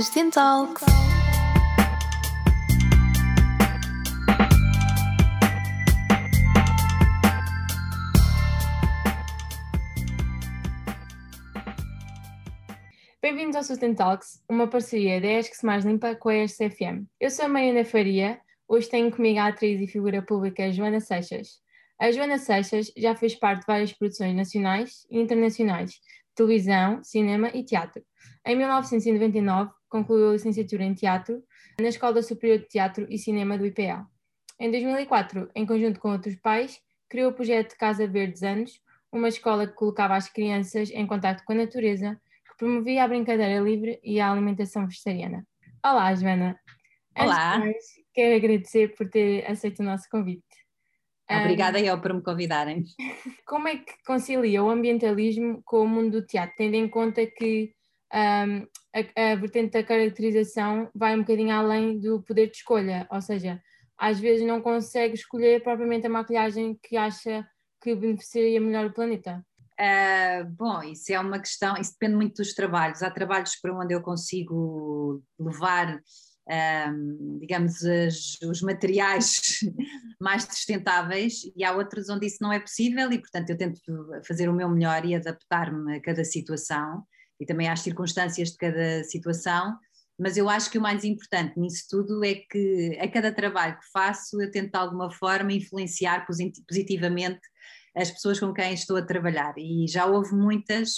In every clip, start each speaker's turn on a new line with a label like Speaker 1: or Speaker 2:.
Speaker 1: Sustentalks. Bem-vindos ao Sustentalks, uma parceria da ESC Mais Limpa com a ESC FM. Eu sou a Mariana Faria, hoje tenho comigo a atriz e figura pública Joana Seixas. A Joana Seixas já fez parte de várias produções nacionais e internacionais, televisão, cinema e teatro. Em 1999, concluiu a licenciatura em teatro na Escola Superior de Teatro e Cinema do IPA. Em 2004, em conjunto com outros pais, criou o projeto Casa Verdes Anos, uma escola que colocava as crianças em contato com a natureza, que promovia a brincadeira livre e a alimentação vegetariana. Olá, Joana.
Speaker 2: Olá.
Speaker 1: Mais, quero agradecer por ter aceito o nosso convite.
Speaker 2: Obrigada um, eu por me convidarem.
Speaker 1: Como é que concilia o ambientalismo com o mundo do teatro, tendo em conta que um, a, a vertente da caracterização vai um bocadinho além do poder de escolha, ou seja, às vezes não consegue escolher propriamente a maquilhagem que acha que beneficiaria melhor o planeta.
Speaker 2: Uh, bom, isso é uma questão, isso depende muito dos trabalhos. Há trabalhos para onde eu consigo levar um, digamos, as, os materiais mais sustentáveis e há outros onde isso não é possível e, portanto, eu tento fazer o meu melhor e adaptar-me a cada situação e também às circunstâncias de cada situação. Mas eu acho que o mais importante nisso tudo é que a cada trabalho que faço eu tento de alguma forma influenciar positivamente as pessoas com quem estou a trabalhar e já houve muitas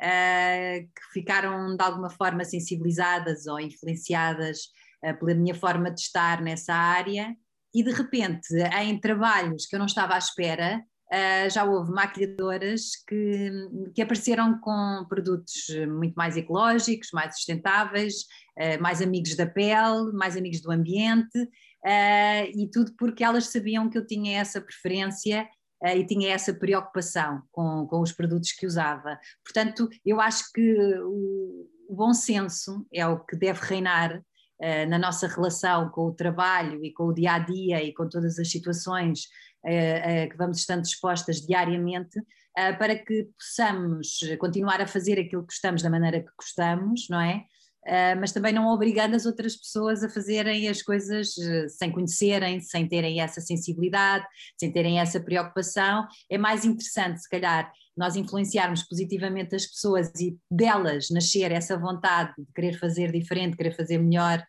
Speaker 2: uh, que ficaram de alguma forma sensibilizadas ou influenciadas uh, pela minha forma de estar nessa área e de repente em trabalhos que eu não estava à espera Uh, já houve maquilhadoras que, que, apareceram com produtos muito mais ecológicos, mais sustentáveis, uh, mais amigos da pele, mais amigos do ambiente, uh, e tudo porque elas sabiam que eu tinha essa preferência e tinha essa preocupação com, com os produtos que usava. Portanto, eu acho que o, o bom senso é o que deve reinar na nossa relação com o trabalho e com o dia a dia e com todas as situações que vamos estando expostas diariamente, para que possamos continuar a fazer aquilo que gostamos da maneira que gostamos, não é? mas também não obrigando as outras pessoas a fazerem as coisas eh, sem conhecerem, sem terem essa sensibilidade, sem terem essa preocupação. É mais interessante, se calhar, nós influenciarmos positivamente as pessoas e delas nascer essa vontade de querer fazer diferente, querer fazer melhor,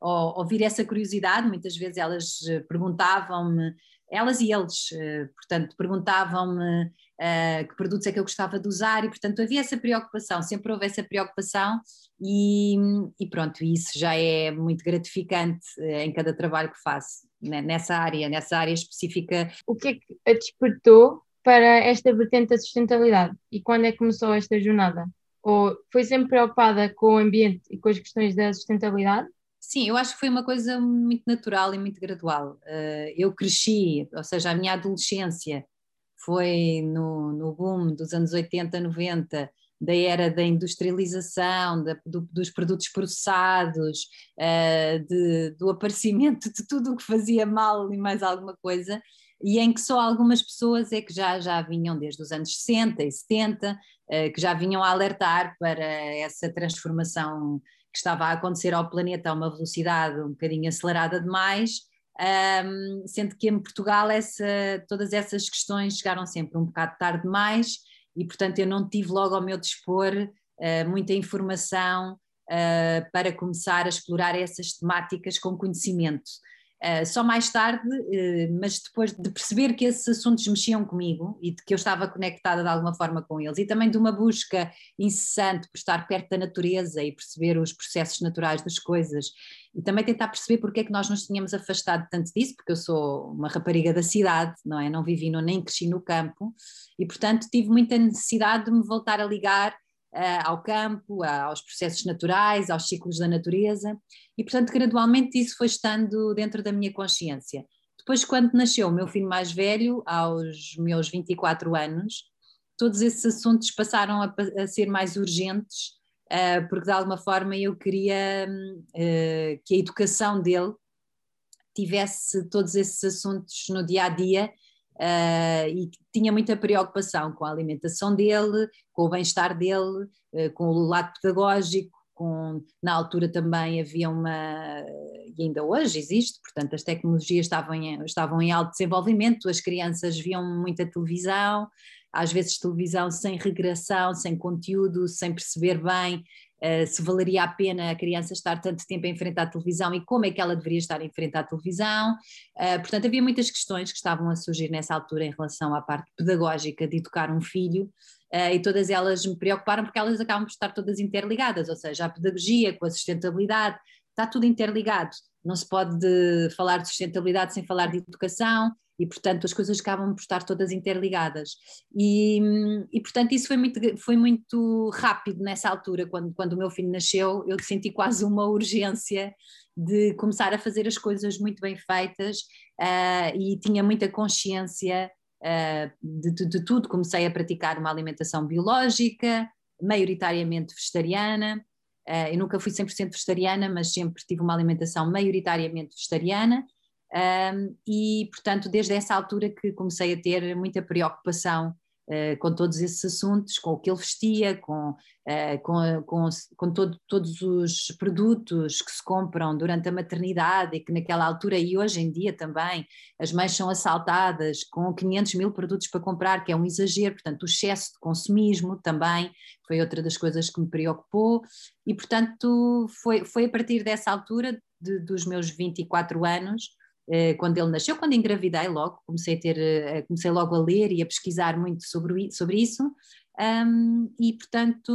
Speaker 2: ou ouvir essa curiosidade. Muitas vezes elas eh, perguntavam-me elas e eles, eh, portanto, perguntavam-me uh, que produtos é que eu gostava de usar e, portanto, havia essa preocupação, sempre houve essa preocupação e, e pronto, isso já é muito gratificante uh, em cada trabalho que faço né, nessa área, nessa área específica.
Speaker 1: O que é que a despertou para esta vertente da sustentabilidade e quando é que começou esta jornada? Ou foi sempre preocupada com o ambiente e com as questões da sustentabilidade?
Speaker 2: Sim, eu acho que foi uma coisa muito natural e muito gradual. Uh, eu cresci, ou seja, a minha adolescência foi no, no boom dos anos 80, 90, da era da industrialização, da, do, dos produtos processados, uh, de, do aparecimento de tudo o que fazia mal e mais alguma coisa, e em que só algumas pessoas é que já, já vinham desde os anos 60 e 70, uh, que já vinham a alertar para essa transformação que estava a acontecer ao planeta a uma velocidade um bocadinho acelerada demais, um, sendo que em Portugal essa, todas essas questões chegaram sempre um bocado tarde demais e, portanto, eu não tive logo ao meu dispor uh, muita informação uh, para começar a explorar essas temáticas com conhecimento. Uh, só mais tarde, uh, mas depois de perceber que esses assuntos mexiam comigo e de que eu estava conectada de alguma forma com eles, e também de uma busca incessante por estar perto da natureza e perceber os processos naturais das coisas, e também tentar perceber porque é que nós nos tínhamos afastado tanto disso, porque eu sou uma rapariga da cidade, não é? Não vivi no, nem cresci no campo, e portanto tive muita necessidade de me voltar a ligar ao campo, aos processos naturais, aos ciclos da natureza, e portanto gradualmente isso foi estando dentro da minha consciência. Depois, quando nasceu o meu filho mais velho, aos meus 24 anos, todos esses assuntos passaram a, a ser mais urgentes, uh, porque de alguma forma eu queria uh, que a educação dele tivesse todos esses assuntos no dia a dia uh, e tinha muita preocupação com a alimentação dele, com o bem-estar dele, uh, com o lado pedagógico, com, na altura também havia uma, e ainda hoje existe, portanto as tecnologias estavam em, estavam em alto desenvolvimento, as crianças viam muita televisão, às vezes televisão sem regressão, sem conteúdo, sem perceber bem uh, se valeria a pena a criança estar tanto tempo em frente à televisão e como é que ela deveria estar em frente à televisão. Uh, portanto, havia muitas questões que estavam a surgir nessa altura em relação à parte pedagógica de educar um filho. Uh, e todas elas me preocuparam porque elas acabam por estar todas interligadas, ou seja, a pedagogia com a sustentabilidade, está tudo interligado. Não se pode de falar de sustentabilidade sem falar de educação, e portanto as coisas acabam por estar todas interligadas. E, e portanto isso foi muito, foi muito rápido nessa altura, quando, quando o meu filho nasceu eu senti quase uma urgência de começar a fazer as coisas muito bem feitas uh, e tinha muita consciência uh, de, de, de tudo, comecei a praticar uma alimentação biológica, maioritariamente vegetariana, Uh, eu nunca fui 100% vegetariana, mas sempre tive uma alimentação maioritariamente vegetariana um, e, portanto, desde essa altura que comecei a ter muita preocupação uh, com todos esses assuntos, com o que ele vestia, com, uh, com, com, com todo, todos os produtos que se compram durante a maternidade e que naquela altura e hoje em dia também as mães são assaltadas com 500 mil produtos para comprar, que é um exagero, portanto, o excesso de consumismo também foi outra das coisas que me preocupou. E, portanto, foi, foi a partir dessa altura, de, dos meus 24 anos, quando ele nasceu, quando engravidei logo, comecei, a ter, eh, comecei logo a ler e a pesquisar muito sobre, sobre isso, um, e portanto,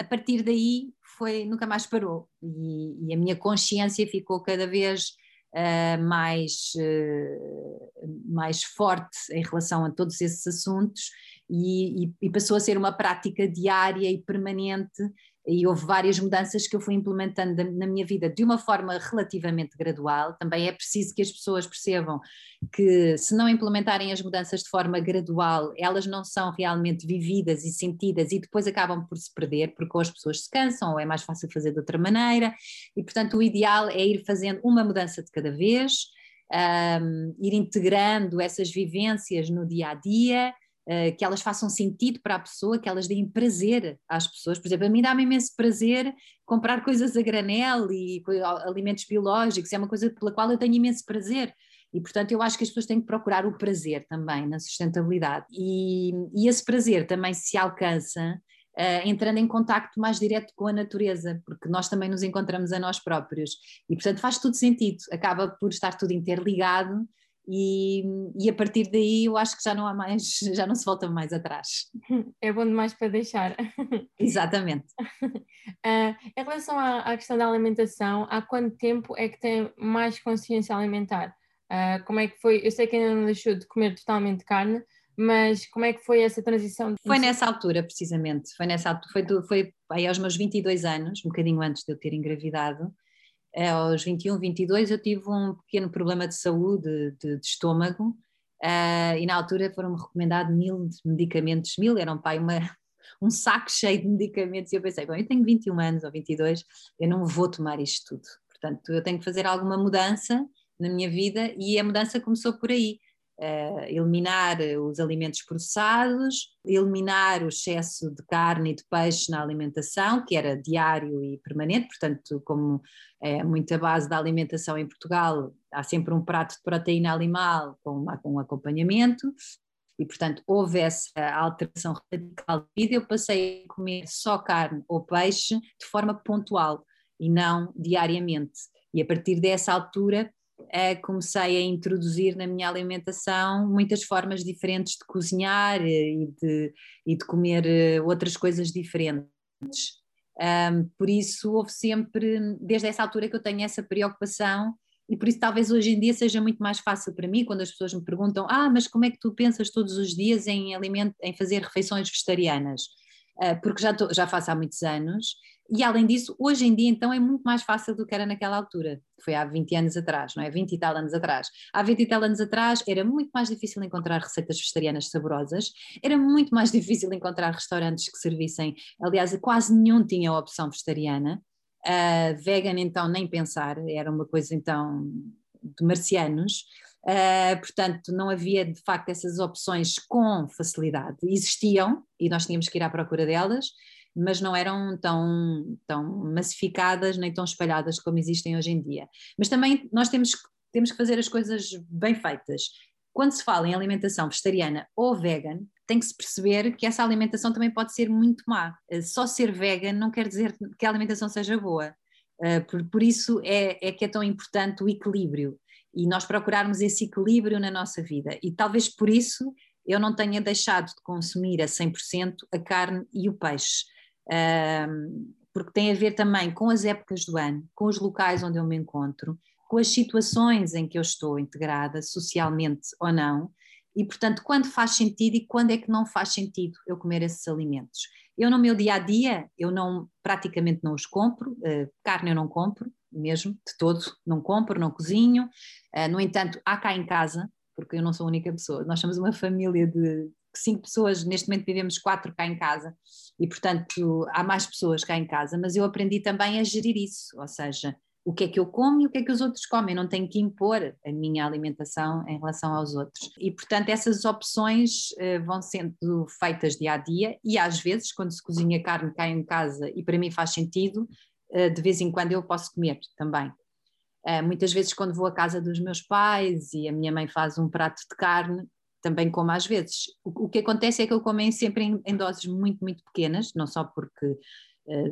Speaker 2: a partir daí foi, nunca mais parou, e, e a minha consciência ficou cada vez uh, mais, uh, mais forte em relação a todos esses assuntos, e, e, e passou a ser uma prática diária e permanente e houve várias mudanças que eu fui implementando na minha vida de uma forma relativamente gradual. Também é preciso que as pessoas percebam que, se não implementarem as mudanças de forma gradual, elas não são realmente vividas e sentidas e depois acabam por se perder, porque ou as pessoas se cansam ou é mais fácil fazer de outra maneira. E, portanto, o ideal é ir fazendo uma mudança de cada vez, um, ir integrando essas vivências no dia a dia que elas façam sentido para a pessoa, que elas deem prazer às pessoas. Por exemplo, a mim dá-me imenso prazer comprar coisas a granel e alimentos biológicos, é uma coisa pela qual eu tenho imenso prazer. E, portanto, eu acho que as pessoas têm que procurar o prazer também na sustentabilidade. E, e esse prazer também se alcança uh, entrando em contacto mais direto com a natureza, porque nós também nos encontramos a nós próprios. E, portanto, faz tudo sentido, acaba por estar tudo interligado e, e, a partir daí eu acho que já não há mais, já não se volta mais atrás.
Speaker 1: É bom demais para deixar.
Speaker 2: Exatamente.
Speaker 1: Uh, em relação à, à, questão da alimentação, há quanto tempo é que tem mais consciência alimentar? Uh, como é que foi? Eu sei que ainda não deixou de comer totalmente carne, mas como é que foi essa transição?
Speaker 2: Foi nessa altura, precisamente. Foi nessa altura, foi, foi aí aos meus 22 anos, um bocadinho antes de eu ter engravidado é, aos 21, 22, eu tive um pequeno problema de saúde, de, de estômago, uh, e na altura foram-me recomendados mil medicamentos, mil, eram pai uma, um saco cheio de medicamentos, e eu pensei, bom, eu tenho 21 anos ou 22, eu não vou tomar isto tudo, portanto eu tenho que fazer alguma mudança na minha vida, e a mudança começou por aí uh, eliminar os alimentos processados, eliminar o excesso de carne e de peixe na alimentação, que era diário e permanente, portanto, como é muita base da alimentação em Portugal, há sempre um prato de proteína animal com, com um acompanhamento, e portanto houve essa alteração radical de vida, eu passei a comer só carne ou peixe de forma pontual e não diariamente. E a partir dessa altura uh, comecei a introduzir na minha alimentação muitas formas diferentes de cozinhar eh, e de, e de comer eh, outras coisas diferentes. Um, por isso, houve sempre, desde essa altura, que eu tenho essa preocupação, e por isso, talvez hoje em dia seja muito mais fácil para mim quando as pessoas me perguntam: Ah, mas como é que tu pensas todos os dias em, em fazer refeições vegetarianas? Uh, porque já, tô, já faço há muitos anos e além disso, hoje em dia então é muito mais fácil do que era naquela altura, foi há 20 anos atrás, não é? 20 e tal anos atrás. Há 20 e tal anos atrás era muito mais difícil encontrar receitas vegetarianas saborosas, era muito mais difícil encontrar restaurantes que servissem, aliás, quase nenhum tinha a opção vegetariana. Uh, vegan então nem pensar, era uma coisa então de marcianos. Uh, portanto, não havia de facto essas opções com facilidade. Existiam e nós tínhamos que ir à procura delas, mas não eram tão, tão massificadas nem tão espalhadas como existem hoje em dia. Mas também nós temos, temos que fazer as coisas bem feitas. Quando se fala em alimentação vegetariana ou vegan, tem que se perceber que essa alimentação também pode ser muito má. Eh, só ser vegan não quer dizer que a alimentação seja boa. Eh, por, por isso é, é que é tão importante o equilíbrio e nós procurarmos esse equilíbrio na nossa vida. E talvez por isso eu não tenha deixado de consumir a 100% a carne e o peixe, porque tem a ver também com as épocas do ano, com os locais onde eu me encontro, com as situações em que eu estou integrada, socialmente ou não, e portanto, quando faz sentido e quando é que não faz sentido eu comer esses alimentos. Eu no meu dia a dia, eu não praticamente não os compro, uh, carne eu não compro, mesmo, de todo, não compro, não cozinho. Uh, no entanto, há cá em casa, porque eu não sou a única pessoa, nós somos uma família de cinco pessoas, neste momento vivemos quatro cá em casa, e portanto há mais pessoas cá em casa, mas eu aprendi também a gerir isso, ou seja, o que é que eu como e o que é que os outros comem, eu não tenho que impor a minha alimentação em relação aos outros. E, portanto, essas opções uh, vão sendo feitas dia a dia e, às vezes, quando se cozinha carne cá em casa e para mim faz sentido, uh, de vez em quando eu posso comer também. Uh, muitas vezes, quando vou à casa dos meus pais e a minha mãe faz um prato de carne, também como às vezes. O, o que acontece é que eu como sempre em, em doses muito, muito pequenas, não só porque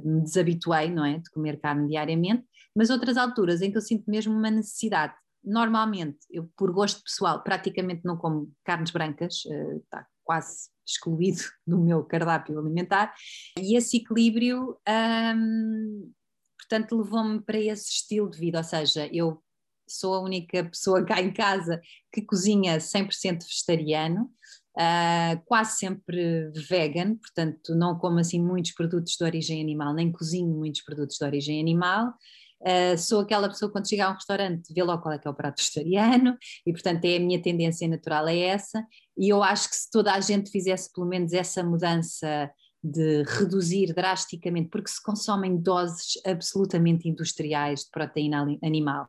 Speaker 2: me desabituei, não é, de comer carne diariamente, mas outras alturas em que eu sinto mesmo uma necessidade. Normalmente, eu por gosto pessoal, praticamente não como carnes brancas, está eh, quase excluído do meu cardápio alimentar, e esse equilíbrio, hum, portanto, levou-me para esse estilo de vida, ou seja, eu sou a única pessoa cá em casa que cozinha 100% vegetariano, uh, quase sempre vegan, portanto não como assim muitos produtos de origem animal, nem cozinho muitos produtos de origem animal. Uh, sou aquela pessoa quando chega a um restaurante vê logo qual é que é o prato vegetariano e portanto é a minha tendência natural é essa e eu acho que se toda a gente fizesse pelo menos essa mudança de reduzir drasticamente, porque se consomem doses absolutamente industriais de proteína animal,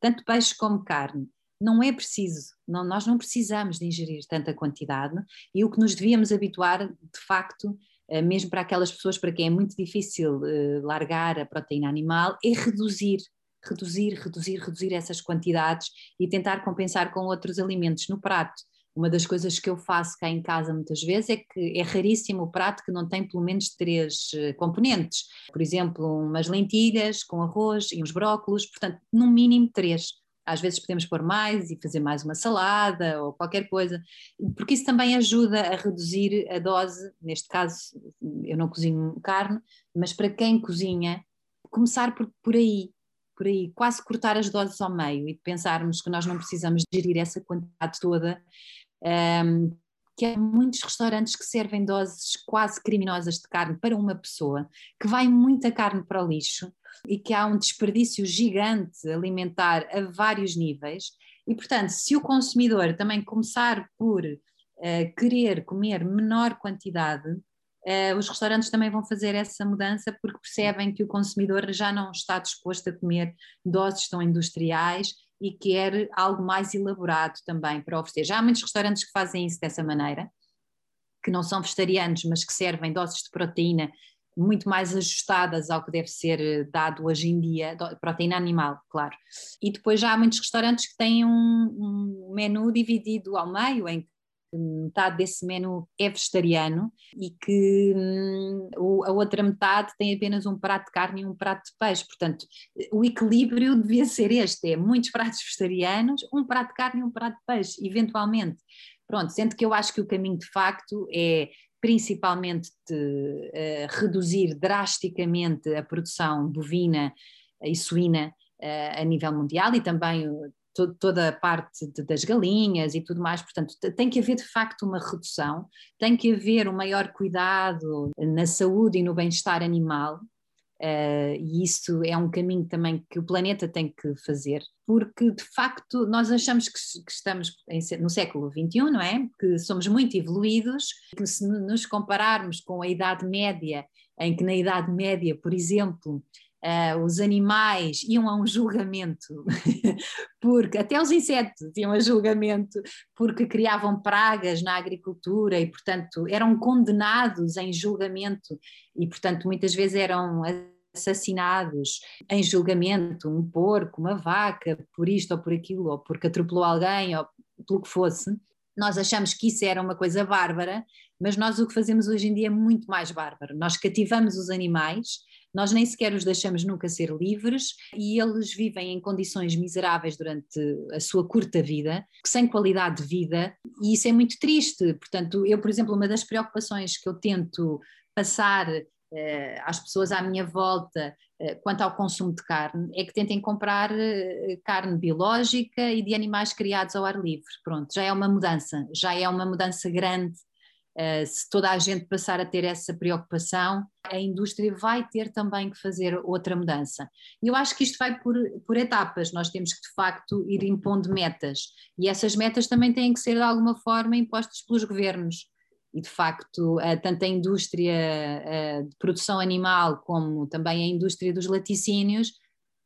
Speaker 2: tanto peixe como carne, não é preciso, não, nós não precisamos de ingerir tanta quantidade e o que nos devíamos habituar, de facto, eh, mesmo para aquelas pessoas para quem é muito difícil eh, largar a proteína animal, é reduzir, reduzir, reduzir, reduzir essas quantidades e tentar compensar com outros alimentos no prato. Uma das coisas que eu faço cá em casa muitas vezes é que é raríssimo o prato que não tem pelo menos três eh, componentes. Por exemplo, umas lentilhas com arroz e uns brócolos, portanto, no mínimo três às vezes podemos pôr mais e fazer mais uma salada ou qualquer coisa, porque isso também ajuda a reduzir a dose. Neste caso, eu não cozinho carne, mas para quem cozinha, começar por, por aí, por aí, quase cortar as doses ao meio e pensarmos que nós não precisamos gerir essa quantidade toda. Um, que há muitos restaurantes que servem doses quase criminosas de carne para uma pessoa, que vai muita carne para o lixo e que há um desperdício gigante alimentar a vários níveis. E, portanto, se o consumidor também começar por uh, querer comer menor quantidade, uh, os restaurantes também vão fazer essa mudança porque percebem que o consumidor já não está disposto a comer doses tão industriais e quer algo mais elaborado também para oferecer. Já há muitos restaurantes que fazem isso dessa maneira, que não são vegetarianos, mas que servem doses de proteína muito mais ajustadas ao que deve ser eh, dado hoje em dia, proteína animal, claro. E depois já há muitos restaurantes que têm um, um menu dividido ao meio, em metade desse menu é vegetariano e que hum, a outra metade tem apenas um prato de carne e um prato de peixe. Portanto, o equilíbrio devia ser este: é muitos pratos vegetarianos, um prato de carne e um prato de peixe, eventualmente. Pronto, sendo que eu acho que o caminho de facto é principalmente de uh, reduzir drasticamente a produção bovina e suína uh, a nível mundial e também to toda a parte de, das galinhas e tudo mais. Portanto, tem que haver de facto uma redução, tem que haver um maior cuidado na saúde e no bem-estar animal. Uh, e isso é um caminho também que o planeta tem que fazer, porque de facto nós achamos que, que estamos em, no século XXI, não é? Que somos muito evoluídos, que se nos compararmos com a Idade Média, em que na Idade Média, por exemplo, Uh, os animais iam a um julgamento, porque até os insetos iam a julgamento porque criavam pragas na agricultura e, portanto, eram condenados em julgamento e, portanto, muitas vezes eram assassinados em julgamento, um porco, uma vaca, por isto ou por aquilo, ou porque atropelou alguém, ou pelo que fosse. Nós achamos que isso era uma coisa bárbara, mas nós o que fazemos hoje em dia é muito mais bárbaro. Nós cativamos os animais nós nem sequer os deixamos nunca ser livres e eles vivem em condições miseráveis durante a sua curta vida, sem qualidade de vida, e isso é muito triste. Portanto, eu, por exemplo, uma das preocupações que eu tento passar eh, às pessoas à minha volta eh, quanto ao consumo de carne é que tentem comprar eh, carne biológica e de animais criados ao ar livre. Pronto, já é uma mudança, já é uma mudança grande se toda a gente passar a ter essa preocupação, a indústria vai ter também que fazer outra mudança. E eu acho que isto vai por, por etapas, nós temos que de facto ir impondo metas, e essas metas também têm que ser de alguma forma impostas pelos governos. E de facto, uh, tanto a indústria uh, de produção animal como também a indústria dos laticínios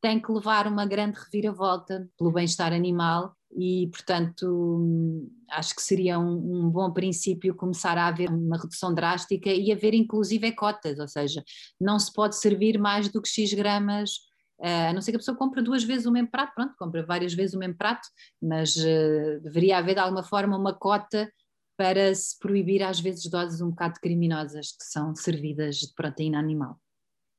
Speaker 2: tem que levar uma grande reviravolta pelo bem-estar animal e, portanto, acho que seria um, um, bom princípio começar a haver uma redução drástica e haver inclusive cotas, ou seja, não se pode servir mais do que X gramas, uh, a não ser que a pessoa compre duas vezes o mesmo prato, pronto, compra várias vezes o mesmo prato, mas uh, deveria haver de alguma forma uma cota para se proibir às vezes doses um bocado criminosas que são servidas de proteína animal.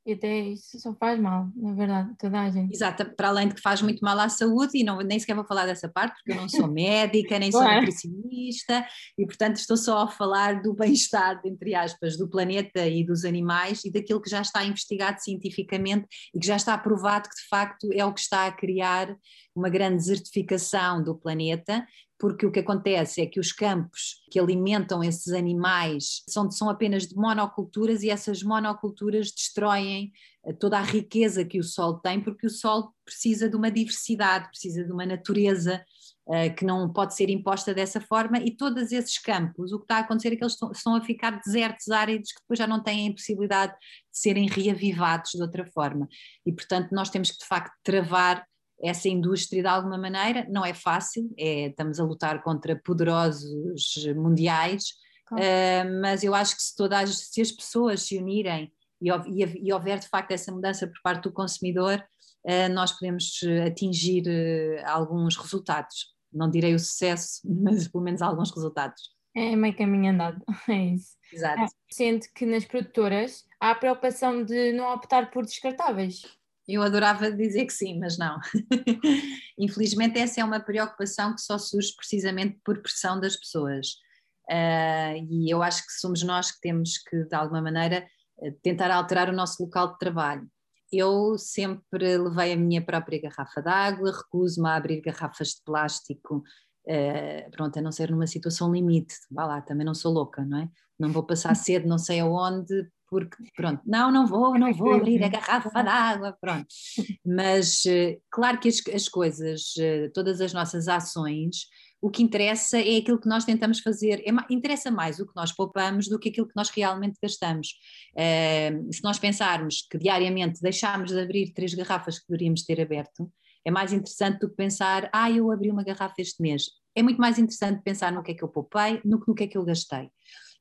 Speaker 1: E até isso só faz mal, na verdade, toda a gente.
Speaker 2: Exato, para além de que faz muito mal à saúde, e não, nem sequer vou falar dessa parte, porque eu não sou médica, nem sou nutricionista, e portanto estou só a falar do bem-estar, entre aspas, do planeta e dos animais e daquilo que já está investigado cientificamente e que já está provado que de facto é o que está a criar uma grande desertificação do planeta porque o que acontece é que os campos que alimentam esses animais são, são apenas de monoculturas e essas monoculturas destroem eh, toda a riqueza que o solo tem, porque o solo precisa de uma diversidade, precisa de uma natureza uh, que não pode ser imposta dessa forma, e todos esses campos, o que está a acontecer é que eles estão, estão a ficar desertos, áridos, que depois já não têm a possibilidade de serem reavivados de outra forma. E, portanto, nós temos que, de facto, travar essa indústria de alguma maneira. Não é fácil, é, estamos a lutar contra poderosos mundiais, claro. uh, mas eu acho que se todas se as pessoas se unirem e, e, e houver de facto essa mudança por parte do consumidor, uh, nós podemos atingir uh, alguns resultados. Não direi o sucesso, mas pelo menos alguns resultados.
Speaker 1: É meio caminho andado, é isso.
Speaker 2: Exato. É,
Speaker 1: sendo que nas produtoras há a preocupação de não optar por descartáveis.
Speaker 2: Eu adorava dizer que sim, mas não. Infelizmente, essa é uma preocupação que só surge precisamente por pressão das pessoas. Uh, e eu acho que somos nós que temos que, de alguma maneira, eh, tentar alterar o nosso local de trabalho. Eu sempre levei a minha própria garrafa d'água, recuso-me a abrir garrafas de plástico, uh, pronto, a não ser numa situação limite. Vá lá, também não sou louca, não é? Não vou passar cedo não sei aonde porque pronto, não, não vou, não vou abrir a garrafa d'água, pronto. Mas eh, claro que as, as coisas, eh, todas as nossas ações, o que interessa é aquilo que nós tentamos fazer, é, interessa mais o que nós poupamos do que aquilo que nós realmente gastamos. Uh, se nós pensarmos que diariamente deixámos de abrir três garrafas que deveríamos ter aberto, é mais interessante do que pensar, ah, eu abri uma garrafa este mês. É muito mais interessante pensar no que é que eu poupei, no que, no que é que eu gastei.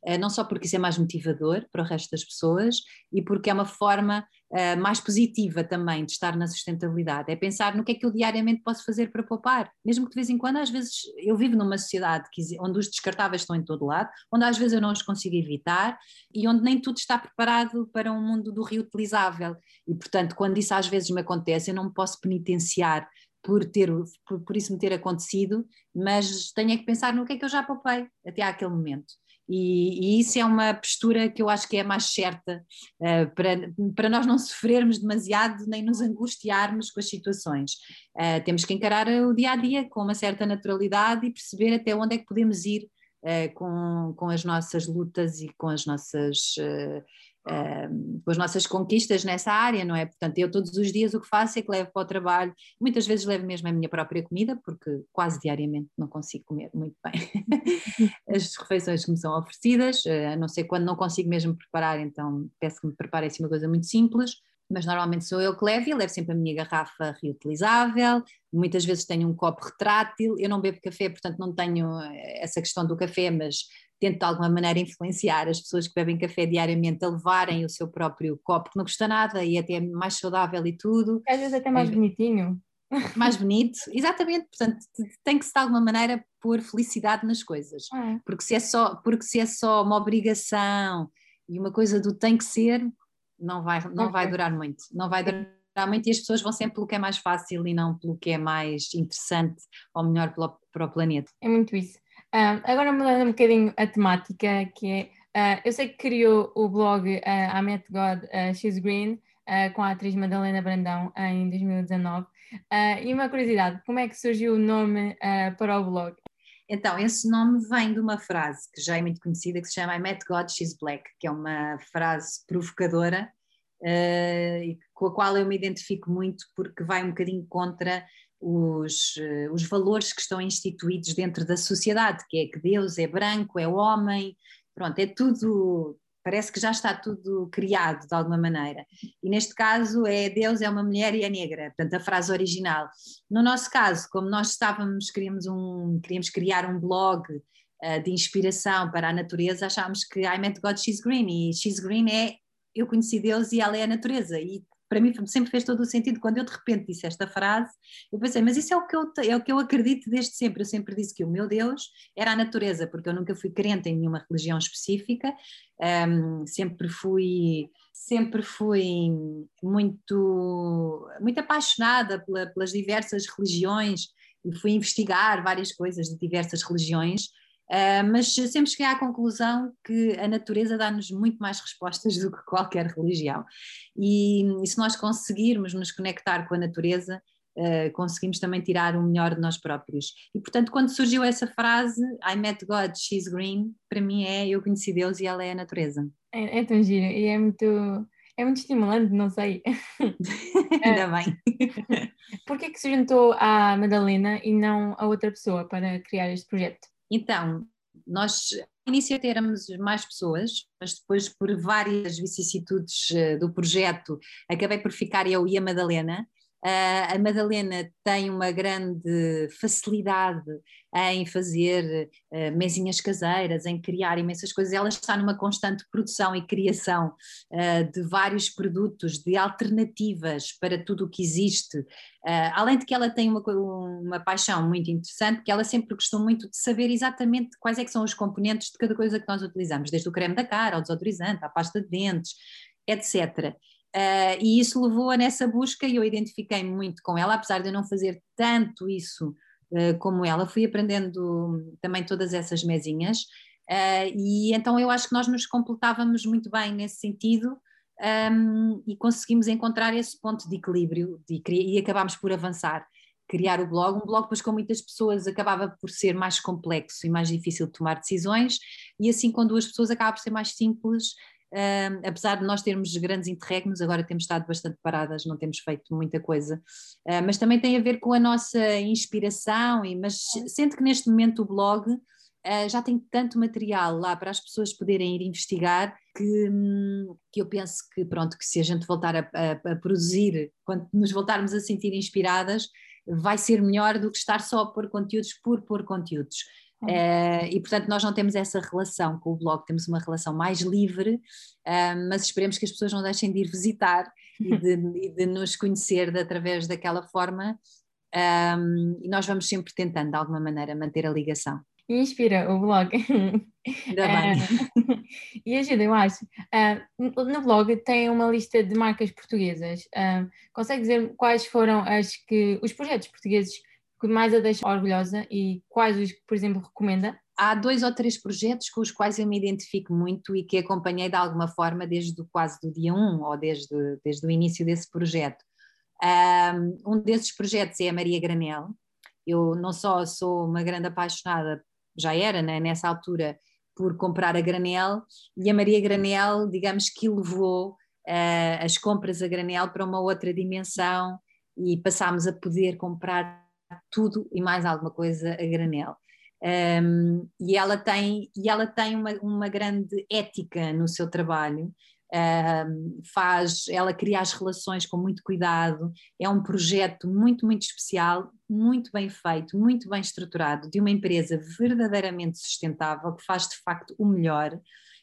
Speaker 2: Eh, não só porque isso é mais motivador para o resto das pessoas e porque é uma forma uh, mais positiva também de estar na sustentabilidade. É pensar no que é que eu diariamente posso fazer para poupar, mesmo que de vez em quando, às vezes, eu vivo numa sociedade onde os descartáveis estão em todo lado, onde às vezes eu não os consigo evitar e onde nem tudo está preparado para um mundo do reutilizável. E, portanto, quando isso às vezes me acontece, eu não me posso penitenciar por, ter, por, por, isso me ter acontecido, mas tenho é que pensar no que é que eu já poupei até àquele momento. E, e, isso é uma postura que eu acho que é mais certa uh, para, para nós não sofrermos demasiado nem nos angustiarmos com as situações. Uh, temos que encarar o dia a dia com uma certa naturalidade e perceber até onde é que podemos ir uh, com, com as nossas lutas e com as nossas com as nossas conquistas nessa área, não é? Portanto, eu todos os dias o que faço é que levo para o trabalho, muitas vezes levo mesmo a minha própria comida, porque quase diariamente não consigo comer muito bem as refeições que me são oferecidas, eh, a não ser quando não consigo mesmo preparar, então peço que me preparem assim uma coisa muito simples, mas normalmente sou eu que levo e levo sempre a minha garrafa reutilizável, muitas vezes tenho um copo retrátil, eu não bebo café, portanto não tenho eh, essa questão do café, mas tento de alguma maneira influenciar as pessoas que bebem café diariamente a levarem o seu próprio copo, que não custa nada e até é mais saudável e tudo.
Speaker 1: Às vezes até mais é, bonitinho.
Speaker 2: Mais bonito, exatamente, portanto tem que se de alguma maneira pôr felicidade nas coisas, é. porque, se é só, porque se é só uma obrigação e uma coisa do tem que ser, não vai, não vai durar muito, não vai durar muito e as pessoas vão sempre pelo que é mais fácil e não pelo que é mais interessante ou melhor para o planeta.
Speaker 1: É muito isso. Uh, agora mudando um bocadinho a temática, que é, uh, eu sei que criou o blog uh, I Met God uh, She's Green com a atriz Madalena Brandão em 2019. e uma curiosidade, como é que surgiu o nome para o blog?
Speaker 2: Então, esse nome vem de uma frase que já é muito conhecida, que se chama I Met God, She's Black, que é uma frase provocadora uh, com a qual eu me identifico muito porque vai um bocadinho contra os, uh, os valores que estão instituídos dentro da sociedade, que é que Deus é branco, é homem, pronto, é tudo, parece que já está tudo criado de alguma maneira. E neste caso é Deus é uma mulher e é negra, portanto a frase original. No nosso caso, como nós estávamos, queríamos, um, queríamos criar um blog uh, de inspiração para a natureza, achámos que I met God, she's green, e she's green é eu conheci Deus e ela é a natureza. E para mim sempre fez todo o sentido. Quando eu de repente disse esta frase, eu pensei, mas isso é o que eu, é o que eu acredito desde sempre. Eu sempre disse que o meu Deus era a natureza, porque eu nunca fui crente em nenhuma religião específica, um, sempre fui sempre fui muito muito apaixonada pela, pelas diversas religiões e fui investigar várias coisas de diversas religiões mas sempre cheguei à conclusão que a natureza dá-nos muito mais respostas do que qualquer religião. E, e, se nós conseguirmos nos conectar com a natureza, uh, conseguimos também tirar o melhor de nós próprios. E portanto, quando surgiu essa frase, I met God, she's green, para mim é eu conheci Deus e ela é a natureza.
Speaker 1: É, é tão giro e é muito. É muito estimulante, não sei.
Speaker 2: Ainda bem.
Speaker 1: Por que se juntou à Madalena e não a outra pessoa para criar este projeto?
Speaker 2: Então, nós início éramos mais pessoas, mas depois por várias vicissitudes eh, do projeto acabei por ficar eu e a Madalena Uh, a Madalena tem uma grande facilidade em fazer uh, mesinhas caseiras, em criar imensas coisas. Ela está numa constante produção e criação uh, de vários produtos, de alternativas para tudo o que existe. além de que ela tem uma, uma paixão muito interessante, que ela sempre gostou muito de saber exatamente quais é que são os componentes de cada coisa que nós utilizamos, desde o creme da cara, ao desodorizante, à pasta de dentes, etc. Uh, e isso levou-a nessa busca e eu identifiquei muito com ela, apesar de eu não fazer tanto isso uh, como ela, fui aprendendo também todas essas mesinhas, uh, e então eu acho que nós nos completávamos muito bem nesse sentido um, e conseguimos encontrar esse ponto de equilíbrio de, e acabámos por avançar. Criar o blog, um blog, pois com muitas pessoas acabava por ser mais complexo e mais difícil de tomar decisões, e assim com duas pessoas acaba por ser mais simples Uh, apesar de nós termos grandes interregnos, agora temos estado bastante paradas, não temos feito muita coisa, uh, mas também tem a ver com a nossa inspiração, e, mas sendo que neste momento o blog uh, já tem tanto material lá para as pessoas poderem ir investigar que, hum, que eu penso que pronto, que se a gente voltar a, a, a produzir, quando nos voltarmos a sentir inspiradas, vai ser melhor do que estar só por conteúdos por pôr conteúdos. Uh, e portanto nós não temos essa relação com o blog, temos uma relação mais livre, uh, mas esperemos que as pessoas não deixem de ir visitar e de, e de nos conhecer de, através daquela forma um, ehm, e nós vamos sempre tentando de alguma maneira manter a ligação.
Speaker 1: Inspira o blog.
Speaker 2: Ainda bem. Uh,
Speaker 1: e ajuda, eu acho. no blog tem uma lista de marcas portuguesas. consegue dizer quais foram as que os projetos portugueses que mais a deixa orgulhosa e quais os que, por exemplo, recomenda?
Speaker 2: Há dois ou três projetos com os quais eu me identifico muito e que acompanhei de alguma forma desde quase do dia 1 ou desde, desde o início desse projeto. Um desses projetos é a Maria Granel. Eu não só sou uma grande apaixonada, já era né, nessa altura, por comprar a granel, e a Maria Granel, digamos que levou uh, as compras a granel para uma outra dimensão e passámos a poder comprar tudo e mais alguma coisa a granel. Um, e ela tem, e ela tem uma, uma grande ética no seu trabalho, uh, faz, ela cria as relações com muito cuidado, é um projeto muito, muito especial, muito bem feito, muito bem estruturado, de uma empresa verdadeiramente sustentável, que faz de facto o melhor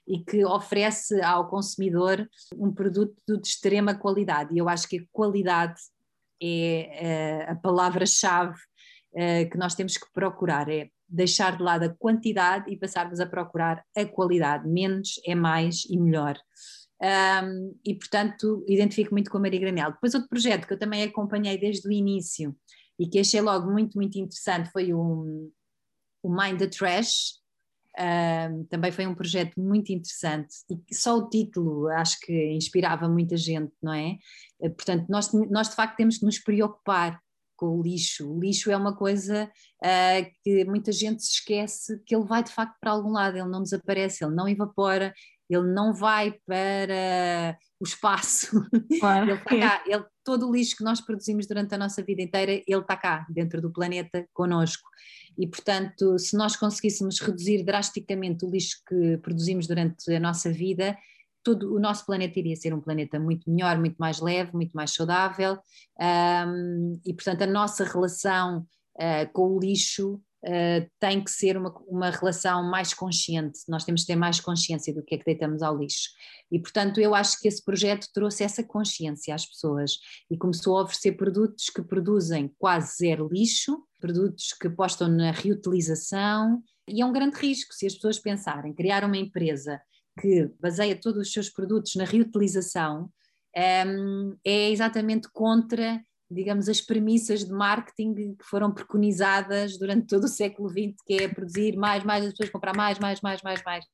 Speaker 2: e que oferece ao consumidor um produto de extrema qualidade. E eu acho que a qualidade é uh, a palavra-chave uh, que nós temos que procurar, é deixar de lado a quantidade e passarmos a procurar a qualidade. Menos é mais e melhor. Um, e, portanto, identifico muito com a Maria Granel. Depois, outro projeto que eu também acompanhei desde o início e que achei logo muito, muito interessante foi o, o Mind the Trash. Também foi um projeto muito interessante e só o título acho que inspirava muita gente, não é? Portanto, nós, nós de facto temos que nos preocupar com o lixo. O lixo é uma coisa uh, que muita gente se esquece que ele vai de facto para algum lado, ele não desaparece, ele não evapora, ele não vai para o espaço. Claro. ele cá, ele, todo o lixo que nós produzimos durante a nossa vida inteira, ele está cá, dentro do planeta, connosco. E, portanto, se nós conseguíssemos reduzir drasticamente o lixo que produzimos durante a nossa vida, todo o nosso planeta iria ser um planeta muito melhor, muito mais leve, muito mais saudável, um, e portanto a nossa relação uh, com o lixo uh, tem que ser uma, uma relação mais consciente, nós temos que ter mais consciência do que é que deitamos ao lixo. E portanto eu acho que esse projeto trouxe essa consciência às pessoas e começou a oferecer produtos que produzem quase zero lixo, produtos que apostam na reutilização, e é um grande risco se as pessoas pensarem criar uma empresa que baseia todos os seus produtos na reutilização, um, é exatamente contra, digamos, as premissas de marketing que foram preconizadas durante todo o século XX, que é produzir mais, mais, as pessoas comprar mais, mais, mais, mais, mais.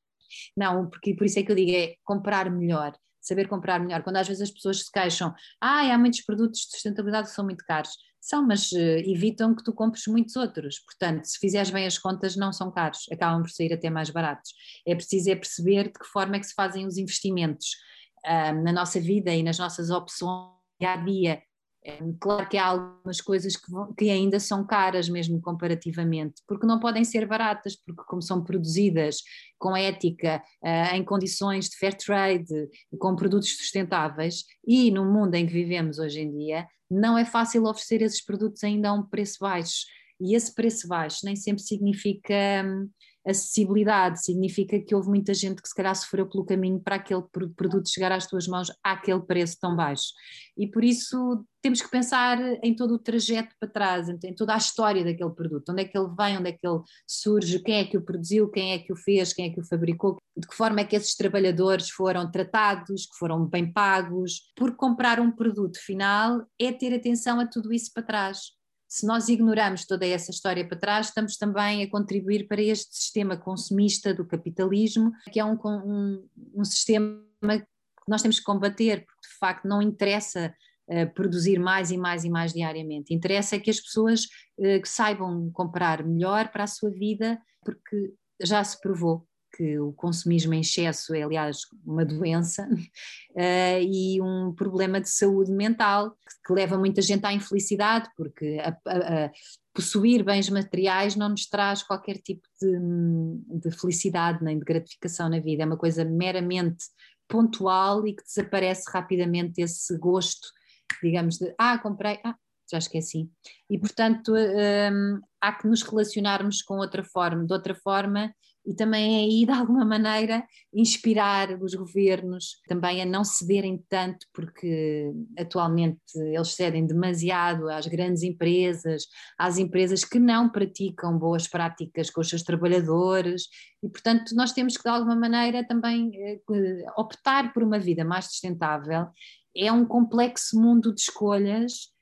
Speaker 2: Não, porque por isso é que eu digo, é comprar melhor, saber comprar melhor. Quando às vezes as pessoas se queixam, ah, há muitos produtos de sustentabilidade que são muito caros. São, mas uh, evitam que tu compres muitos outros. Portanto, se fizeres bem as contas, não são caros, acabam por sair até mais baratos. É preciso é perceber de que forma é que se fazem os investimentos uh, na nossa vida e nas nossas opções dia a dia. Claro que há algumas coisas que, vão, que, ainda são caras mesmo comparativamente, porque não podem ser baratas, porque como são produzidas com ética, uh, em condições de fair trade, com produtos sustentáveis, e no mundo em que vivemos hoje em dia, não é fácil oferecer esses produtos ainda a um preço baixo. E esse preço baixo nem sempre significa hum, acessibilidade, significa que houve muita gente que se calhar sofreu pelo caminho para aquele produto chegar às tuas mãos àquele preço tão baixo. E por isso temos que pensar em todo o trajeto para trás, em toda a história daquele produto, onde é que ele vem, onde é que ele surge, quem é que o produziu, quem é que o fez, quem é que o fabricou, de que forma é que esses trabalhadores foram tratados, que foram bem pagos. Por comprar um produto final é ter atenção a tudo isso para trás se nós ignoramos toda essa história para trás, estamos também a contribuir para este sistema consumista do capitalismo, que é um, um, um sistema que nós temos que combater, porque de facto não interessa uh, produzir mais e mais e mais diariamente. Interessa é que as pessoas uh, que saibam comprar melhor para a sua vida, porque já se provou que o consumismo em excesso é, aliás, uma doença uh, e um problema de saúde mental que leva muita gente à infelicidade, porque a, a, a possuir bens materiais não nos traz qualquer tipo de, de, felicidade nem de gratificação na vida, é uma coisa meramente pontual e que desaparece rapidamente esse gosto, digamos, de ah, comprei, ah, já esqueci. E portanto eh, há que nos relacionarmos com outra forma, de outra forma e também aí, de alguma maneira, inspirar os governos também a não cederem tanto, porque atualmente eles cedem demasiado às grandes empresas, às empresas que não praticam boas práticas com os seus trabalhadores, e portanto nós temos que, de alguma maneira, também eh, optar por uma vida mais sustentável. É um complexo mundo de escolhas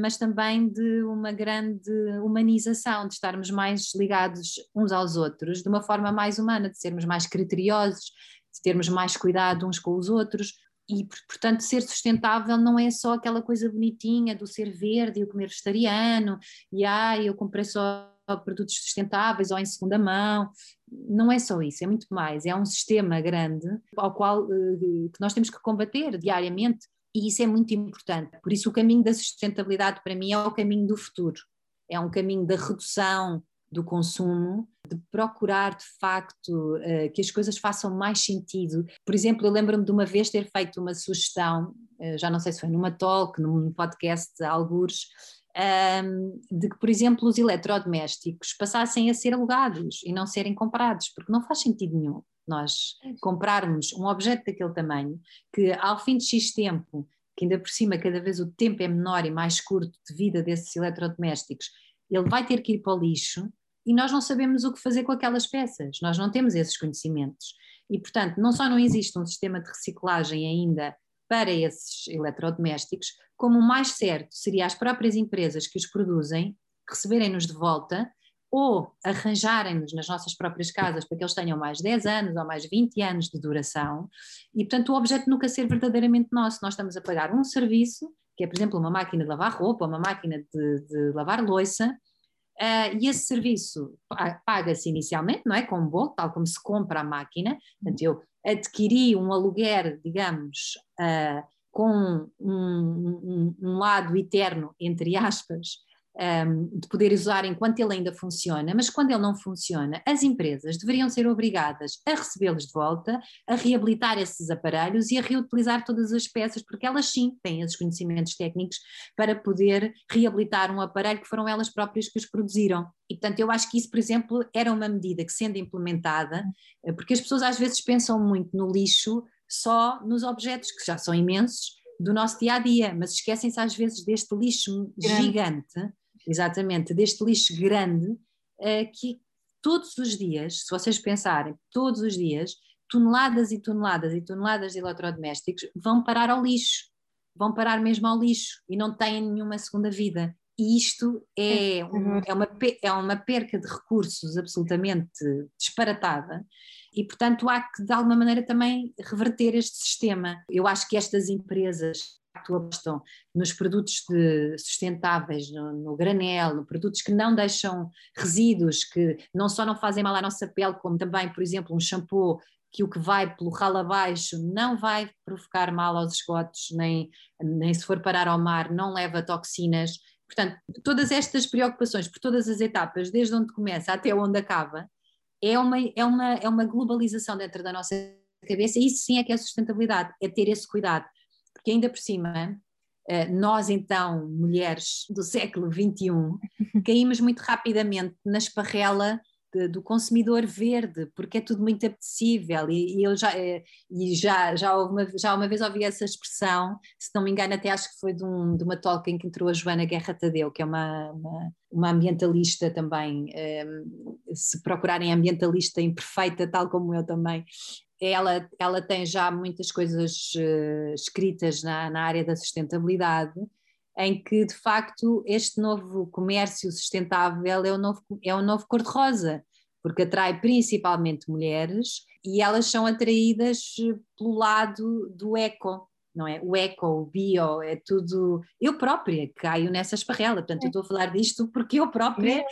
Speaker 2: mas também de uma grande humanização, de estarmos mais ligados uns aos outros, de uma forma mais humana, de sermos mais criteriosos, de termos mais cuidado uns com os outros. E, portanto, ser sustentável não é só aquela coisa bonitinha do ser verde e o comer vegetariano, e ah, eu comprei só produtos sustentáveis ou em segunda mão. Não é só isso, é muito mais. É um sistema grande ao qual uh, que nós temos que combater diariamente e isso é muito importante. Por isso, o caminho da sustentabilidade para mim é o caminho do futuro. É um caminho da redução do consumo, de procurar de facto uh, que as coisas façam mais sentido. Por exemplo, eu lembro-me de uma vez ter feito uma sugestão, uh, já não sei se foi numa talk, num podcast algures, ehm, de que, por exemplo, os eletrodomésticos passassem a ser alugados e não serem comprados, porque não faz sentido nenhum nós comprarmos um objeto daquele tamanho que ao fim de X tempo, que ainda por cima cada vez o tempo é menor e mais curto de vida desses eletrodomésticos, ele vai ter que ir para o lixo e nós não sabemos o que fazer com aquelas peças, nós não temos esses conhecimentos. E, portanto, não só não existe um sistema de reciclagem ainda para esses eletrodomésticos, como o mais certo seria as próprias empresas que os produzem receberem-nos de volta ou arranjarem-nos nas nossas próprias casas para que eles tenham mais 10 anos ou mais 20 anos de duração e, portanto, o objeto nunca ser verdadeiramente nosso. Nós estamos a pagar um serviço, que é, por exemplo, uma máquina de lavar roupa, uma máquina de, de lavar louça, Uh, e esse serviço paga-se inicialmente, não é? Com um bolo, tal como se compra a máquina. Portanto, eu adquiri um aluguer, digamos, uh, com um, um, um, lado eterno, entre aspas, um, de poder usar enquanto ele ainda funciona, mas quando ele não funciona, as empresas deveriam ser obrigadas a recebê-los de volta, a reabilitar esses aparelhos e a reutilizar todas as peças, porque elas sim têm esses conhecimentos técnicos para poder reabilitar um aparelho que foram elas próprias que os produziram. E, portanto, eu acho que isso, por exemplo, era uma medida que, sendo implementada, eh, porque as pessoas às vezes pensam muito no lixo só nos objetos, que já são imensos, do nosso dia a dia, mas esquecem-se às vezes deste lixo Grande. gigante exatamente, deste lixo grande, uh, que todos os dias, se vocês pensarem, todos os dias, toneladas e toneladas e toneladas de eletrodomésticos vão parar ao lixo, vão parar mesmo ao lixo e não têm nenhuma segunda vida. E isto é, um, é, uma, é uma perca de recursos absolutamente disparatada e, portanto, há que de alguma maneira também reverter este sistema. Eu acho que estas empresas facto apostam nos produtos de, sustentáveis, no, no, granel, no produtos que não deixam resíduos, que não só não fazem mal à nossa pele, como também, por exemplo, um shampoo que o que vai pelo ralo abaixo não vai provocar mal aos esgotos, nem, nem se for parar ao mar, não leva toxinas. Portanto, todas estas preocupações por todas as etapas, desde onde começa até onde acaba, é uma, é uma, é uma globalização dentro da nossa cabeça, e isso sim é que é sustentabilidade, é ter esse cuidado porque ainda por cima, eh, nós então, mulheres do século XXI, caímos muito rapidamente na esparrela do consumidor verde, porque é tudo muito apetecível. E, e eu já, eh, e já, já, uma, já uma vez ouvi essa expressão, se não me engano até acho que foi de, um, de uma talk em que entrou a Joana Guerra Tadeu, que é uma, uma, uma ambientalista também, um, eh, se procurarem ambientalista imperfeita, tal como eu também, ela, ela tem já muitas coisas uh, escritas na, na área da sustentabilidade, em que de facto este novo comércio sustentável é o novo, é o novo cor-de-rosa, porque atrai principalmente mulheres e elas são atraídas eh, pelo lado do eco, não é? O eco, o bio, é tudo. Eu própria caio nessa esparrela, portanto, eu estou a falar disto porque eu própria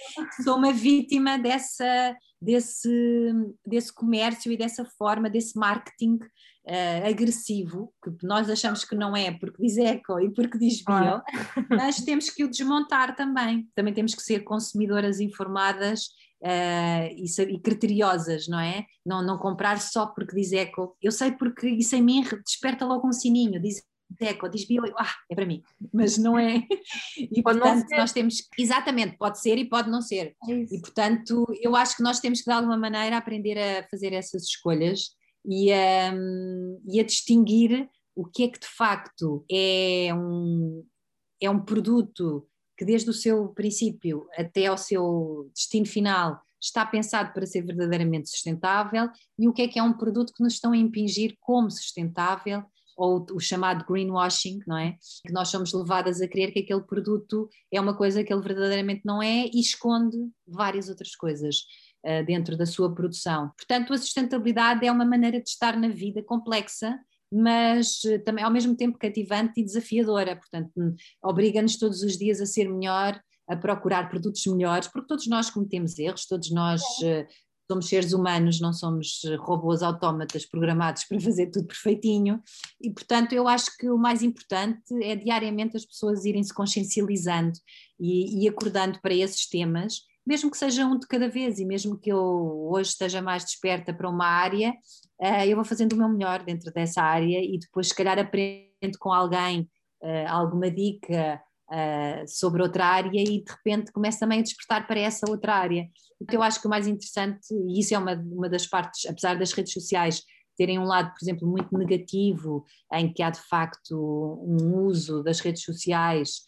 Speaker 2: sou uma vítima dessa, desse, desse comércio e dessa forma, desse marketing uh, agressivo, que nós achamos que não é porque diz eco e porque diz bio, mas temos que o desmontar também. Também temos que ser consumidoras informadas uh, e, e, criteriosas, não é? Não, não comprar só porque diz eco. Eu sei porque isso em mim desperta logo um sininho, diz eco, diz bio, ah, é para mim, mas não é. E pode portanto nós temos, exatamente, pode ser e pode não ser. É e portanto eu acho que nós temos que de alguma maneira aprender a fazer essas escolhas e a, e a distinguir o que é que de facto é um, é um produto que desde o seu princípio até ao seu destino final está pensado para ser verdadeiramente sustentável e o que é que é um produto que nos estão a impingir como sustentável ou o chamado greenwashing, não é? Que nós somos levadas a crer que aquele produto é uma coisa que ele verdadeiramente não é e esconde várias outras coisas uh, dentro da sua produção. Portanto, a sustentabilidade é uma maneira de estar na vida complexa mas eh, também ao mesmo tempo cativante e desafiadora, portanto, hum, obriga-nos todos os dias a ser melhor, a procurar produtos melhores, porque todos nós cometemos erros, todos nós uh, somos seres humanos, não somos robôs autómatas programados para fazer tudo perfeitinho, e portanto eu acho que o mais importante é diariamente as pessoas irem se consciencializando e, e acordando para esses temas mesmo que seja um de cada vez e mesmo que eu hoje esteja mais desperta para uma área, uh, eu vou fazendo o meu melhor dentro dessa área e depois, se calhar, aprendo com alguém uh, alguma dica uh, sobre outra área e de repente começo também a despertar para essa outra área. Então, eu acho que o mais interessante, e isso é uma, uma das partes, apesar das redes sociais terem um lado, por exemplo, muito negativo, em que há de facto um uso das redes sociais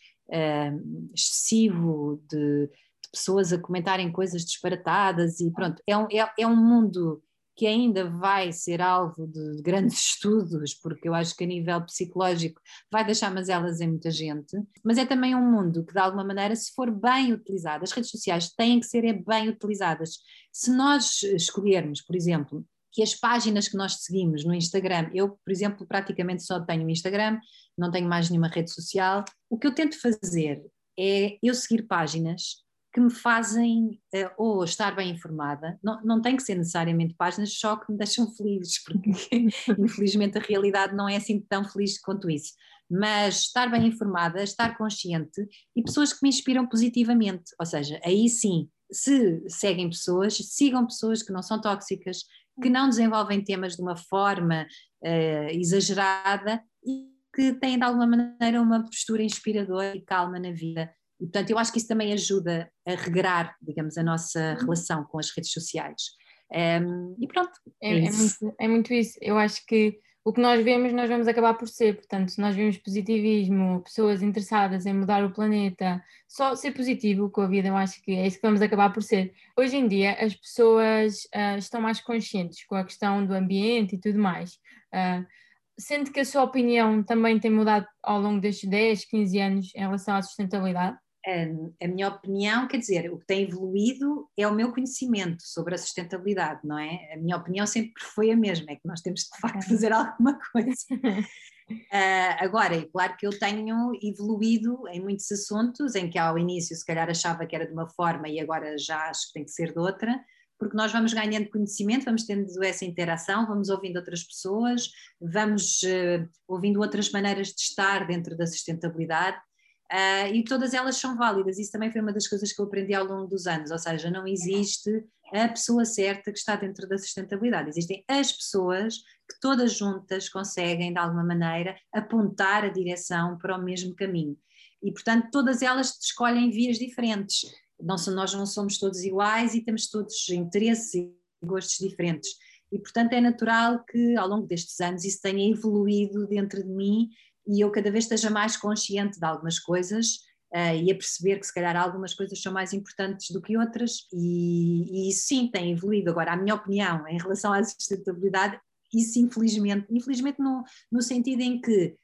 Speaker 2: excessivo de pessoas a comentarem coisas disparatadas e pronto, é um, é, é um mundo que ainda vai ser alvo de grandes estudos, porque eu acho que a nível psicológico vai deixar mazelas em muita gente, mas é também um mundo que, de alguma maneira, se for bem utilizado, as redes sociais têm que ser é bem utilizadas. Se nós escolhermos, por exemplo, que as páginas que nós seguimos no Instagram, eu, por exemplo, praticamente só tenho Instagram, não tenho mais nenhuma rede social, o que eu tento fazer é eu seguir páginas que me fazem uh, ou estar bem informada, não, não tem que ser necessariamente páginas só que me deixam felizes, porque infelizmente a realidade não é assim tão feliz quanto isso, mas estar bem informada, estar consciente e pessoas que me inspiram positivamente, ou seja, aí sim, se seguem pessoas, sigam pessoas que não são tóxicas, que não desenvolvem temas de uma forma uh, exagerada e que têm de alguma maneira uma postura inspiradora e calma na vida e, portanto, eu acho que isso também ajuda a regrar, digamos, a nossa uhum. relação com as redes sociais. Um, e pronto.
Speaker 1: É, é, é, muito, é muito isso. Eu acho que o que nós vemos, nós vamos acabar por ser. Portanto, se nós vemos positivismo, pessoas interessadas em mudar o planeta, só ser positivo com a vida, eu acho que é isso que vamos acabar por ser. Hoje em dia, as pessoas uh, estão mais conscientes com a questão do ambiente e tudo mais. Uh, sente que a sua opinião também tem mudado ao longo destes 10, 15 anos em relação à sustentabilidade?
Speaker 2: A, a, minha opinião, quer dizer, o que tem evoluído é o meu conhecimento sobre a sustentabilidade, não é? A minha opinião sempre foi a mesma, é que nós temos de facto fazer alguma coisa. Uh, agora, é claro que eu tenho evoluído em muitos assuntos em que ao início se calhar achava que era de uma forma e agora já acho que tem que ser de outra, porque nós vamos ganhando conhecimento, vamos tendo essa interação, vamos ouvindo outras pessoas, vamos uh, ouvindo outras maneiras de estar dentro da sustentabilidade Uh, e todas elas são válidas. Isso também foi uma das coisas que eu aprendi ao longo dos anos, ou seja, não existe a pessoa certa que está dentro da sustentabilidade, existem as pessoas que todas juntas conseguem, de alguma maneira, apontar a direção para o mesmo caminho. E, portanto, todas elas escolhem vias diferentes. Não, nós não somos todos iguais e temos todos interesses e gostos diferentes. E, portanto, é natural que ao longo destes anos isso tenha evoluído dentro de mim e eu cada vez esteja mais consciente de algumas coisas uh, e a perceber que se calhar algumas coisas são mais importantes do que outras e, e isso sim tem evoluído. Agora, a minha opinião em relação à sustentabilidade, isso infelizmente, infelizmente no, no sentido em que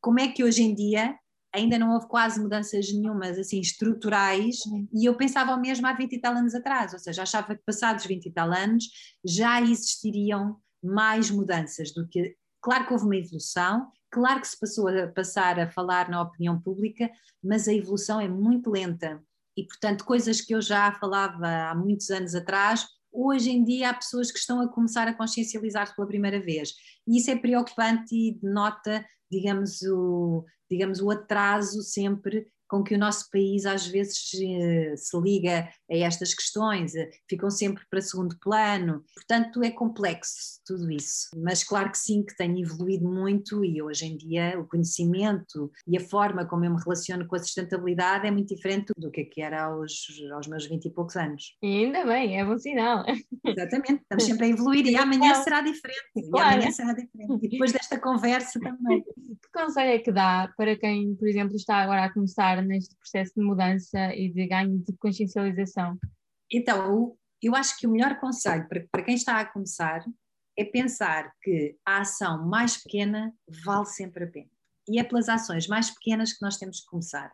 Speaker 2: como é que hoje em dia ainda não houve quase mudanças nenhumas assim estruturais uhum. e eu pensava o mesmo há 20 e tal anos atrás, ou seja, achava que passados 20 e tal anos já existiriam mais mudanças do que Claro que houve uma evolução, claro que se passou a passar a falar na opinião pública, mas a evolução é muito lenta. E, portanto, coisas que eu já falava há muitos anos atrás, hoje em dia há pessoas que estão a começar a consciencializar-se pela primeira vez. E isso é preocupante e denota, digamos, o, digamos, o atraso sempre com que o nosso país às vezes eh, se liga a estas questões, eh, ficam sempre para segundo plano. Portanto, é complexo tudo isso. Mas claro que sim, que tem evoluído muito e hoje em dia o conhecimento e a forma como eu me relaciono com a sustentabilidade é muito diferente do que, que era aos, aos meus vinte e poucos anos.
Speaker 1: E ainda bem, é bom sinal.
Speaker 2: Exatamente, estamos sempre a evoluir e amanhã será diferente. Claro. E amanhã será diferente. E depois desta conversa também.
Speaker 1: Que conselho é que dá para quem, por exemplo, está agora a começar neste processo de mudança e de ganho de consciencialização?
Speaker 2: Então, eu acho que o melhor conselho para, para quem está a começar é pensar que a ação mais pequena vale sempre a pena. E é pelas ações mais pequenas que nós temos que começar.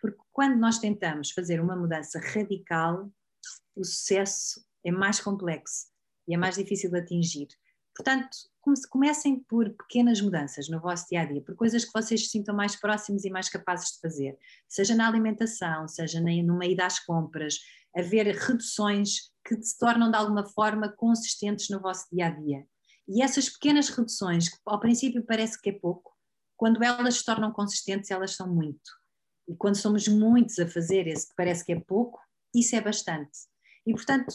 Speaker 2: Porque quando nós tentamos fazer uma mudança radical, o sucesso é mais complexo e é mais difícil de atingir. Portanto, comecem por pequenas mudanças no vosso dia a dia, por coisas que vocês se sintam mais próximos e mais capazes de fazer, seja na alimentação, seja numa ida às compras, haver reduções que se tornam de alguma forma consistentes no vosso dia a dia. E essas pequenas reduções, que ao princípio parece que é pouco, quando elas se tornam consistentes, elas são muito. E quando somos muitos a fazer esse que parece que é pouco, isso é bastante. E, portanto,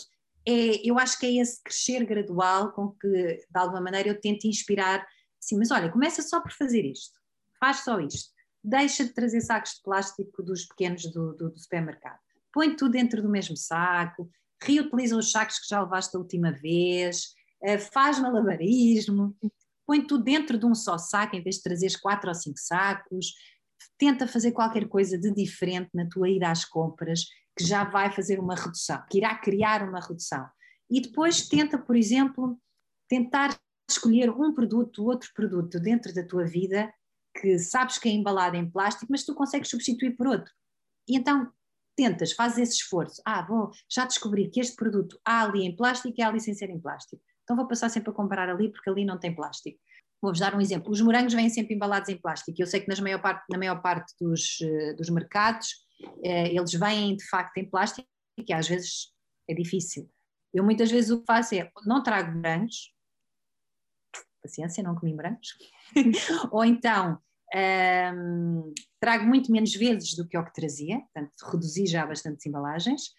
Speaker 2: é, eu acho que é esse crescer gradual com que, de alguma maneira, eu tento inspirar, assim, mas olha, começa só por fazer isto, faz só isto, deixa de trazer sacos de plástico dos pequenos do, do, do supermercado, põe tudo dentro do mesmo saco, reutiliza os sacos que já levaste a última vez, uh, faz malabarismo, põe tudo dentro de um só saco em vez de trazeres quatro ou cinco sacos, tenta fazer qualquer coisa de diferente na tua ida às compras, que já vai fazer uma redução, que irá criar uma redução. E depois tenta, por exemplo, tentar escolher um produto, outro produto dentro da tua vida que sabes que é embalado em plástico, mas tu consegues substituir por outro. E então tentas, fazes esse esforço. Ah, vou, já descobri que este produto há ali em plástico e há ali sem ser em plástico. Então vou passar sempre a comprar ali porque ali não tem plástico. Vou-vos dar um exemplo. Os morangos vêm sempre embalados em plástico. Eu sei que nas maior parte, na maior parte dos, eh, dos mercados eles vêm de facto em plástico e às vezes é difícil. Eu muitas vezes o que faço é não trago morangos, paciência, não comi morangos, ou então um, ehm, trago muito menos vezes do que o que trazia, portanto reduzi já bastante embalagens,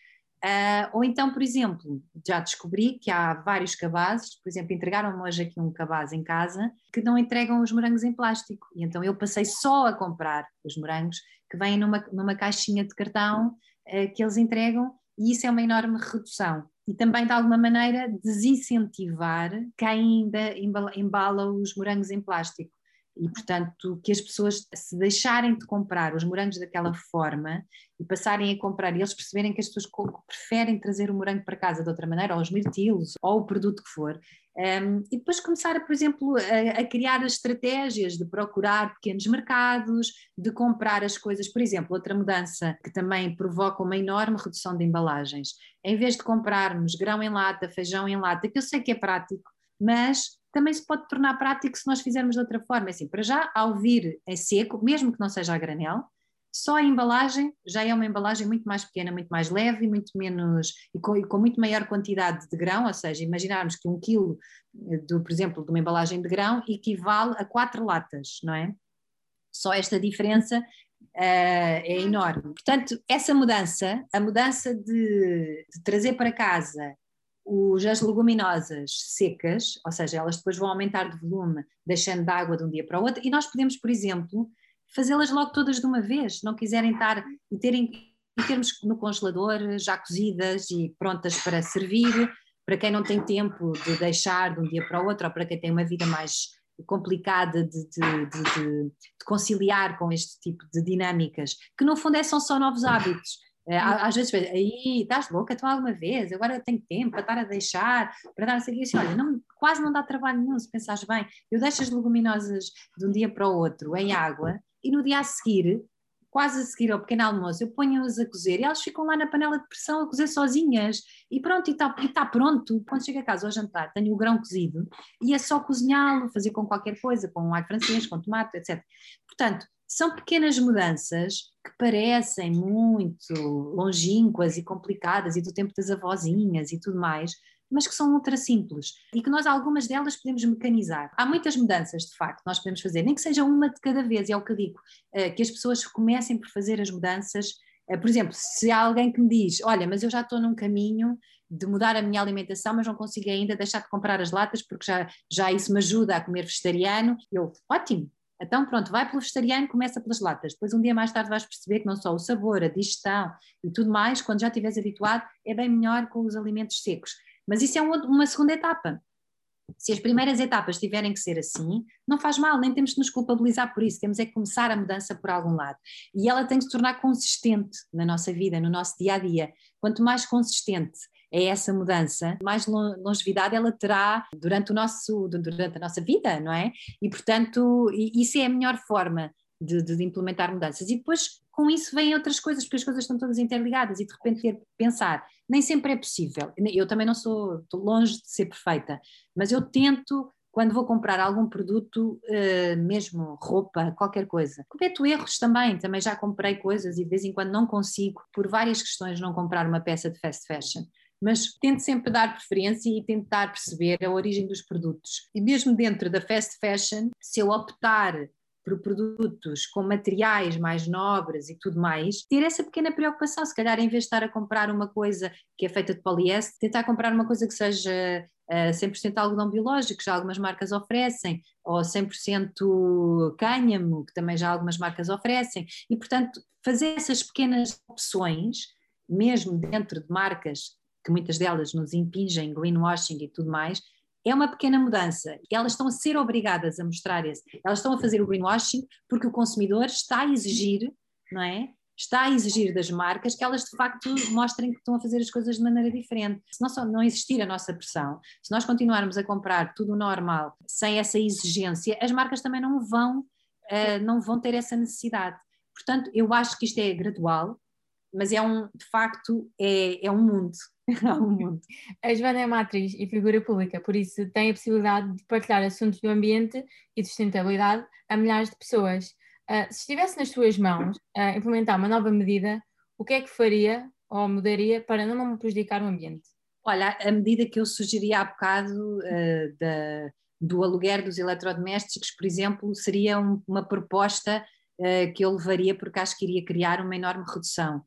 Speaker 2: Uh, ou então, por exemplo, já descobri que há vários cabazes, por exemplo, entregaram-me hoje aqui um cabaz em casa que não entregam os morangos em plástico. E então eu passei só a comprar os morangos que vêm numa, numa caixinha de cartão uh, que eles entregam, e isso é uma enorme redução. E também, de alguma maneira, desincentivar quem ainda embala, embala os morangos em plástico e, portanto, que as pessoas se deixarem de comprar os morangos daquela forma e passarem a comprar e eles perceberem que as pessoas preferem trazer o morango para casa de outra maneira, ou os mirtilos, ou o produto que for, um, e depois começar, por exemplo, a, a, criar as estratégias de procurar pequenos mercados, de comprar as coisas. Por exemplo, outra mudança que também provoca uma enorme redução de embalagens. Em vez de comprarmos grão em lata, feijão em lata, que eu sei que é prático, mas também se pode tornar prático se nós fizermos de outra forma. É assim, para já, ao vir em seco, mesmo que não seja a granel, só a embalagem já é uma embalagem muito mais pequena, muito mais leve, muito menos e com, e com muito maior quantidade de grão, ou seja, imaginarmos que um quilo, do, por exemplo, de uma embalagem de grão equivale a quatro latas, não é? Só esta diferença uh, é enorme. Portanto, essa mudança, a mudança de, de trazer para casa os, as leguminosas secas, ou seja, elas depois vão aumentar de volume, deixando de água de um dia para o outro, e nós podemos, por exemplo, fazê-las logo todas de uma vez, não quiserem estar e terem e termos no congelador já cozidas e prontas para servir, para quem não tem tempo de deixar de um dia para o outro, ou para quem tem uma vida mais complicada de, de, de, de conciliar com este tipo de dinâmicas, que no fundo é, são só novos hábitos. É, às vezes, aí estás louca? Tu alguma vez, agora eu tenho tempo para estar a deixar, para dar a seguir assim, olha, não, quase não dá trabalho nenhum se pensares bem, eu deixo as leguminosas de um dia para o outro em água e no dia a seguir, quase a seguir ao pequeno almoço, eu ponho-as a cozer e elas ficam lá na panela de pressão a cozer sozinhas. E pronto, e está tá pronto, quando chego a casa ao jantar tenho o grão cozido e é só cozinhá-lo, fazer com qualquer coisa, com um alho francês, com tomate, etc. Portanto, são pequenas mudanças que parecem muito longínquas e complicadas e do tempo das avózinhas e tudo mais, mas que são ultra simples e que nós algumas delas podemos mecanizar. Há muitas mudanças, de facto, nós podemos fazer, nem que seja uma de cada vez, é o que eu digo, eh, que as pessoas comecem por fazer as mudanças. Eh, por exemplo, se há alguém que me diz, olha, mas eu já estou num caminho de mudar a minha alimentação, mas não consigo ainda deixar de comprar as latas porque já, já isso me ajuda a comer vegetariano, eu, ótimo, então, pronto, vai pelo vegetariano, começa pelas latas. Depois, um dia mais tarde, vais perceber que não só o sabor, a digestão e tudo mais, quando já estiveres habituado, é bem melhor com os alimentos secos. Mas isso é uma segunda etapa. Se as primeiras etapas tiverem que ser assim, não faz mal, nem temos de nos culpabilizar por isso, temos é que começar a mudança por algum lado. E ela tem que se tornar consistente na nossa vida, no nosso dia a dia. Quanto mais consistente é essa mudança, mais longevidade ela terá durante, o nosso, durante a nossa vida, não é? E, portanto, isso é a melhor forma de, de, implementar mudanças. E depois, com isso, vêm outras coisas, porque as coisas estão todas interligadas e de repente ter pensar, nem sempre é possível. Eu também não sou longe de ser perfeita, mas eu tento quando vou comprar algum produto, uh, mesmo roupa, qualquer coisa. Cometo erros também, também já comprei coisas e de vez em quando não consigo, por várias questões, não comprar uma peça de fast fashion mas tento sempre dar preferência e tentar perceber a origem dos produtos. E mesmo dentro da fast fashion, se eu optar por produtos com materiais mais nobres e tudo mais, ter essa pequena preocupação, se calhar em vez de estar a comprar uma coisa que é feita de poliéster, tentar comprar uma coisa que seja uh, 100% algodão biológico, que já algumas marcas oferecem, ou 100% cânhamo, que também já algumas marcas oferecem, e portanto fazer essas pequenas opções, mesmo dentro de marcas que muitas delas nos impingem greenwashing e tudo mais, é uma pequena mudança. Elas estão a ser obrigadas a mostrar esse. Elas estão a fazer o greenwashing porque o consumidor está a exigir, não é? Está a exigir das marcas que elas de facto mostrem que estão a fazer as coisas de maneira diferente. Se não, não existir a nossa pressão, se nós continuarmos a comprar tudo normal, sem essa exigência, as marcas também não vão, uh, não vão ter essa necessidade. Portanto, eu acho que isto é gradual, mas é um, de facto, é, é um mundo ao mundo.
Speaker 1: A Joana é uma atriz e figura pública, por isso tem a possibilidade de partilhar assuntos do ambiente e de sustentabilidade a milhares de pessoas. Uh, se estivesse nas suas mãos uh, implementar uma nova medida, o que é que faria ou mudaria para não prejudicar o ambiente?
Speaker 2: Olha, a medida que eu sugeri há bocado uh, da, do aluguer dos eletrodomésticos, por exemplo, seria um, uma proposta que eu levaria porque acho que iria criar uma enorme redução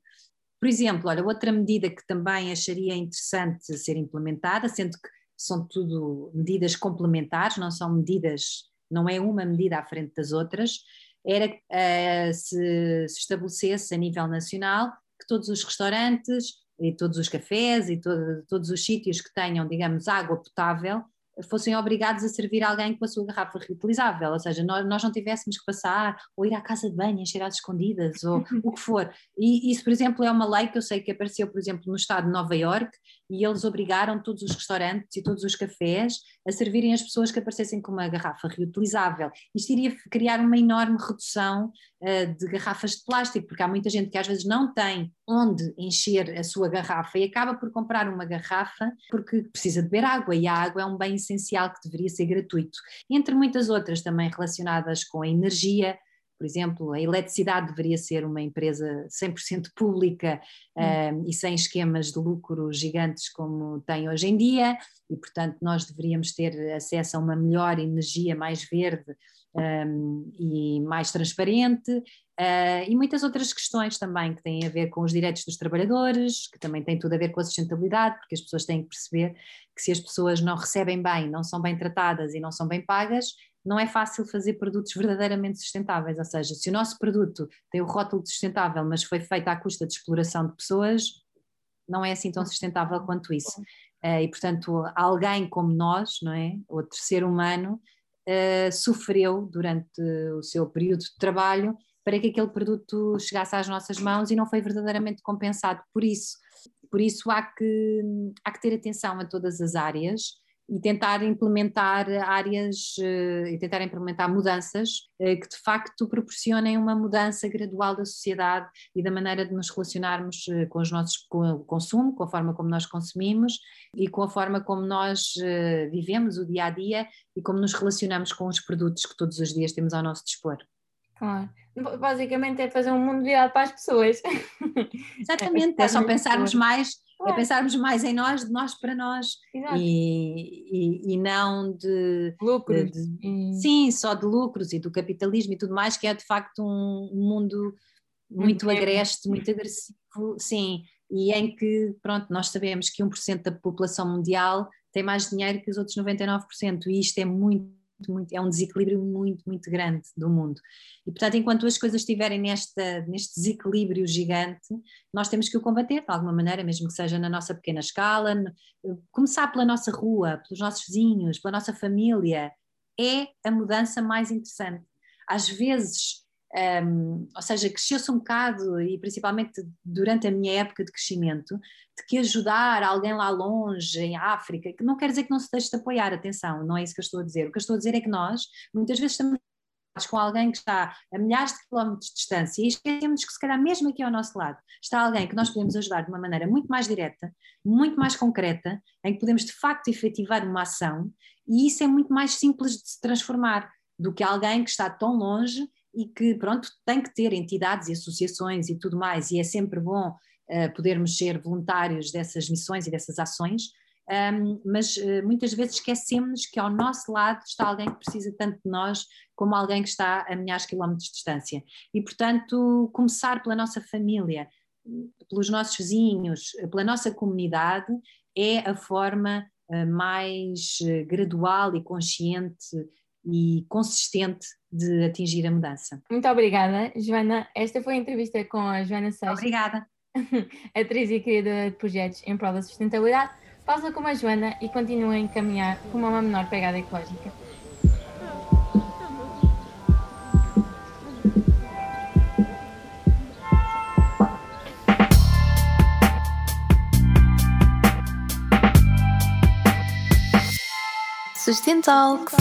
Speaker 2: por exemplo, olha, outra medida que também acharia interessante ser implementada, sendo que são tudo medidas complementares, não são medidas, não é uma medida à frente das outras, era uh, se, se estabelecesse a nível nacional que todos os restaurantes e todos os cafés e todo, todos os sítios que tenham, digamos, água potável fossem obrigados a servir alguém com a sua garrafa reutilizável, ou seja, nós, nós não tivéssemos que passar ou ir à casa de banho, encher às escondidas ou o que for. E isso, por exemplo, é uma lei que eu sei que apareceu, por exemplo, no estado de Nova Iorque e eles obrigaram todos os restaurantes e todos os cafés a servirem as pessoas que aparecessem com uma garrafa reutilizável. Isto iria criar uma enorme redução uh, de garrafas de plástico, porque há muita gente que às vezes não tem onde encher a sua garrafa e acaba por comprar uma garrafa porque precisa de beber água e a água é um bem essencial que deveria ser gratuito. Entre muitas outras também relacionadas com a energia, por exemplo, a eletricidade deveria ser uma empresa 100% pública hum. um, e sem esquemas de lucro gigantes como tem hoje em dia, e portanto nós deveríamos ter acesso a uma melhor energia mais verde um, e mais transparente, uh, e muitas outras questões também que têm a ver com os direitos dos trabalhadores, que também têm tudo a ver com a sustentabilidade, porque as pessoas têm que perceber que se as pessoas não recebem bem, não são bem tratadas e não são bem pagas, não é fácil fazer produtos verdadeiramente sustentáveis, ou seja, se o nosso produto tem o rótulo de sustentável, mas foi feito à custa de exploração de pessoas, não é assim tão sustentável quanto isso. Uh, e, portanto, alguém como nós, não é? Outro ser humano, uh, sofreu durante o seu período de trabalho para que aquele produto chegasse às nossas mãos e não foi verdadeiramente compensado por isso. Por isso há que, há que ter atenção a todas as áreas e tentar implementar áreas eh, e tentar implementar mudanças eh, que de facto proporcionem uma mudança gradual da sociedade e da maneira de nos relacionarmos eh, com os nossos com o consumo, com a forma como nós consumimos e com a forma como nós vivemos o dia a dia e como nos relacionamos com os produtos que todos os dias temos ao nosso dispor.
Speaker 1: Claro. Basicamente é fazer um mundo virado para as pessoas.
Speaker 2: Exatamente, é, é só pensarmos mais é pensarmos mais em nós, de nós para nós e, e, e, não de
Speaker 1: lucros.
Speaker 2: De, de, sim, só de lucros e do capitalismo e tudo mais, que é de facto um, mundo muito, muito agreste, muito agressivo, sim, e em que, pronto, nós sabemos que 1% da população mundial tem mais dinheiro que os outros 99%, e isto é muito muito, é um desequilíbrio muito, muito grande do mundo. E, portanto, enquanto as coisas estiverem nesta, neste desequilíbrio gigante, nós temos que o combater de alguma maneira, mesmo que seja na nossa pequena escala, começar pela nossa rua, pelos nossos vizinhos, pela nossa família, é a mudança mais interessante. Às vezes um, ou seja, cresceu-se um bocado, e principalmente durante a minha época de crescimento, de que ajudar alguém lá longe, em África, que não quer dizer que não se deixe de apoiar, atenção, não é isso que eu estou a dizer. O que eu estou a dizer é que nós, muitas vezes, estamos com alguém que está a milhares de quilómetros de distância e esquecemos que se calhar mesmo aqui ao nosso lado está alguém que nós podemos ajudar de uma maneira muito mais direta, muito mais concreta, em que podemos de facto efetivar uma ação e isso é muito mais simples de se transformar do que alguém que está tão longe e que, pronto, tem que ter entidades e associações e tudo mais, e é sempre bom uh, podermos ser voluntários dessas missões e dessas ações, um, mas uh, muitas vezes esquecemos que ao nosso lado está alguém que precisa tanto de nós como alguém que está a milhares de quilómetros de distância. E, portanto, começar pela nossa família, pelos nossos vizinhos, pela nossa comunidade, é a forma uh, mais gradual e consciente e consistente de atingir a mudança.
Speaker 1: Muito obrigada, Joana. Esta foi a entrevista com a Joana Seixas.
Speaker 2: Obrigada.
Speaker 1: atriz e criadora de projetos em prol da sustentabilidade. Faça como a Joana e continue a encaminhar com uma menor pegada ecológica.
Speaker 3: Sustentalks.